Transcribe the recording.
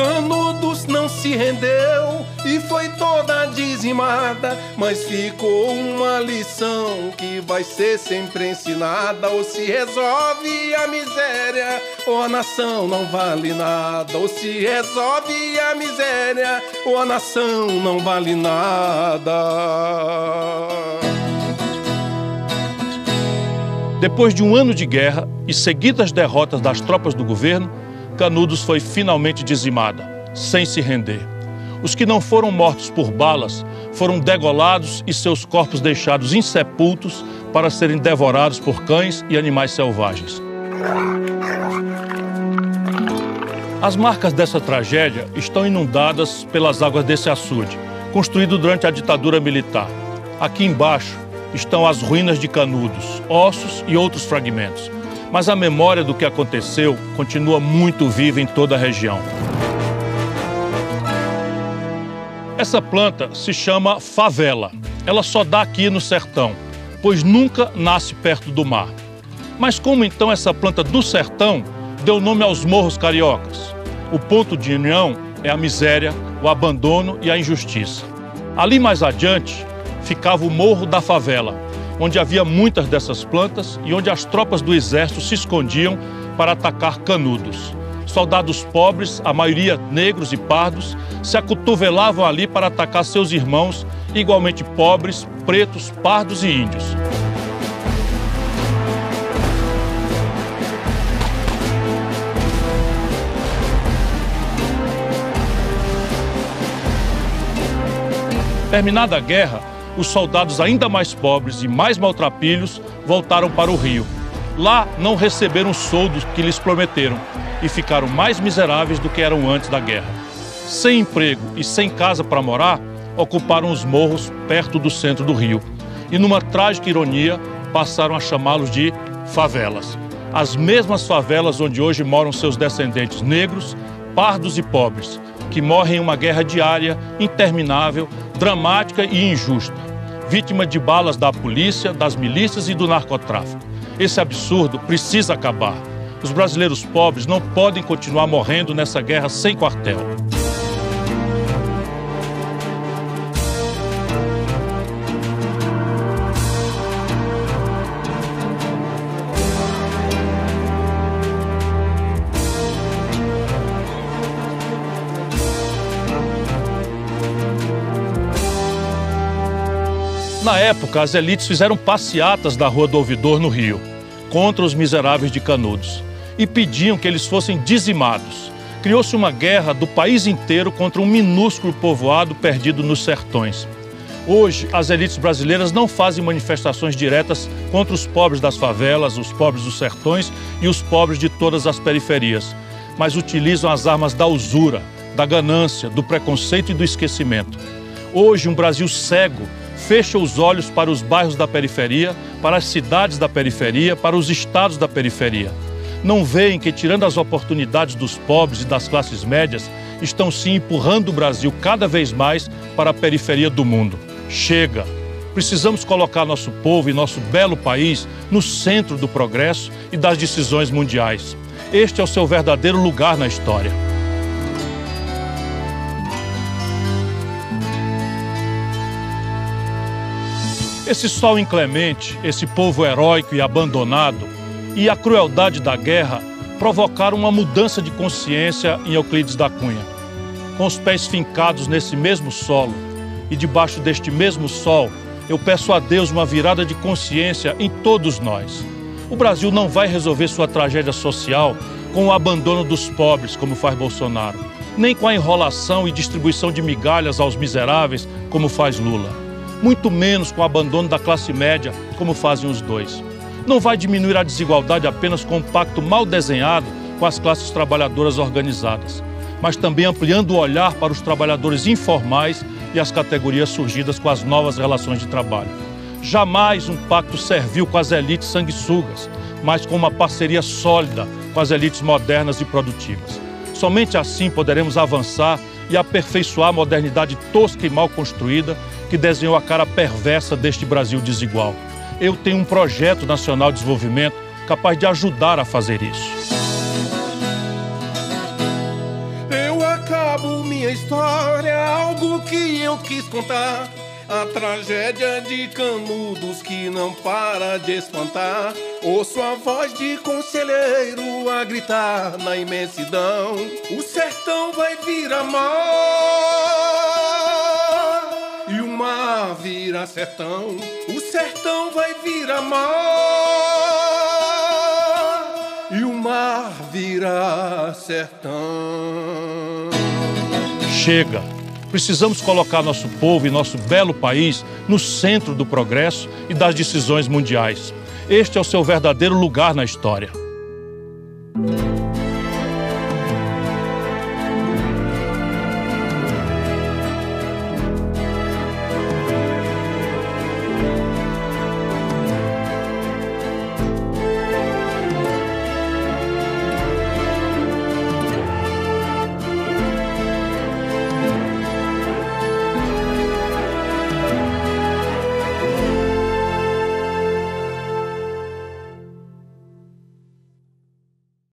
Canudos não se rendeu e foi toda dizimada, mas ficou uma lição que vai ser sempre ensinada. Ou se resolve a miséria, ou a nação não vale nada. Ou se resolve a miséria, ou a nação não vale nada. Depois de um ano de guerra e seguidas derrotas das tropas do governo, Canudos foi finalmente dizimada, sem se render. Os que não foram mortos por balas foram degolados e seus corpos deixados insepultos para serem devorados por cães e animais selvagens. As marcas dessa tragédia estão inundadas pelas águas desse açude, construído durante a ditadura militar. Aqui embaixo estão as ruínas de Canudos, ossos e outros fragmentos mas a memória do que aconteceu continua muito viva em toda a região. Essa planta se chama favela. Ela só dá aqui no sertão, pois nunca nasce perto do mar. Mas como então essa planta do sertão deu nome aos morros cariocas? O ponto de união é a miséria, o abandono e a injustiça. Ali mais adiante ficava o Morro da Favela, onde havia muitas dessas plantas e onde as tropas do exército se escondiam para atacar canudos. Soldados pobres, a maioria negros e pardos, se acotovelavam ali para atacar seus irmãos, igualmente pobres, pretos, pardos e índios. Terminada a guerra, os soldados ainda mais pobres e mais maltrapilhos voltaram para o Rio. Lá não receberam os soldos que lhes prometeram e ficaram mais miseráveis do que eram antes da guerra. Sem emprego e sem casa para morar, ocuparam os morros perto do centro do Rio. E numa trágica ironia, passaram a chamá-los de favelas. As mesmas favelas onde hoje moram seus descendentes negros, pardos e pobres, que morrem em uma guerra diária, interminável, dramática e injusta, vítima de balas da polícia, das milícias e do narcotráfico. Esse absurdo precisa acabar. Os brasileiros pobres não podem continuar morrendo nessa guerra sem quartel. Na época, as elites fizeram passeatas da Rua do Ouvidor, no Rio, contra os miseráveis de Canudos, e pediam que eles fossem dizimados. Criou-se uma guerra do país inteiro contra um minúsculo povoado perdido nos sertões. Hoje, as elites brasileiras não fazem manifestações diretas contra os pobres das favelas, os pobres dos sertões e os pobres de todas as periferias, mas utilizam as armas da usura, da ganância, do preconceito e do esquecimento. Hoje, um Brasil cego fecha os olhos para os bairros da periferia, para as cidades da periferia, para os estados da periferia. Não veem que, tirando as oportunidades dos pobres e das classes médias, estão sim empurrando o Brasil cada vez mais para a periferia do mundo. Chega! Precisamos colocar nosso povo e nosso belo país no centro do progresso e das decisões mundiais. Este é o seu verdadeiro lugar na história. Esse sol inclemente, esse povo heróico e abandonado e a crueldade da guerra provocaram uma mudança de consciência em Euclides da Cunha. Com os pés fincados nesse mesmo solo e debaixo deste mesmo sol, eu peço a Deus uma virada de consciência em todos nós. O Brasil não vai resolver sua tragédia social com o abandono dos pobres, como faz Bolsonaro, nem com a enrolação e distribuição de migalhas aos miseráveis, como faz Lula muito menos com o abandono da classe média, como fazem os dois. Não vai diminuir a desigualdade apenas com um pacto mal desenhado com as classes trabalhadoras organizadas, mas também ampliando o olhar para os trabalhadores informais e as categorias surgidas com as novas relações de trabalho. Jamais um pacto serviu com as elites sanguessugas, mas com uma parceria sólida com as elites modernas e produtivas. Somente assim poderemos avançar e aperfeiçoar a modernidade tosca e mal construída que desenhou a cara perversa deste Brasil desigual. Eu tenho um projeto nacional de desenvolvimento capaz de ajudar a fazer isso. Eu acabo minha história, algo que eu quis contar a tragédia de canudos que não para de espantar. Ouço a voz de conselheiro a gritar na imensidão: O sertão vai virar mar e o mar vira sertão. O sertão vai virar mar e o mar vira sertão. Chega! Precisamos colocar nosso povo e nosso belo país no centro do progresso e das decisões mundiais. Este é o seu verdadeiro lugar na história.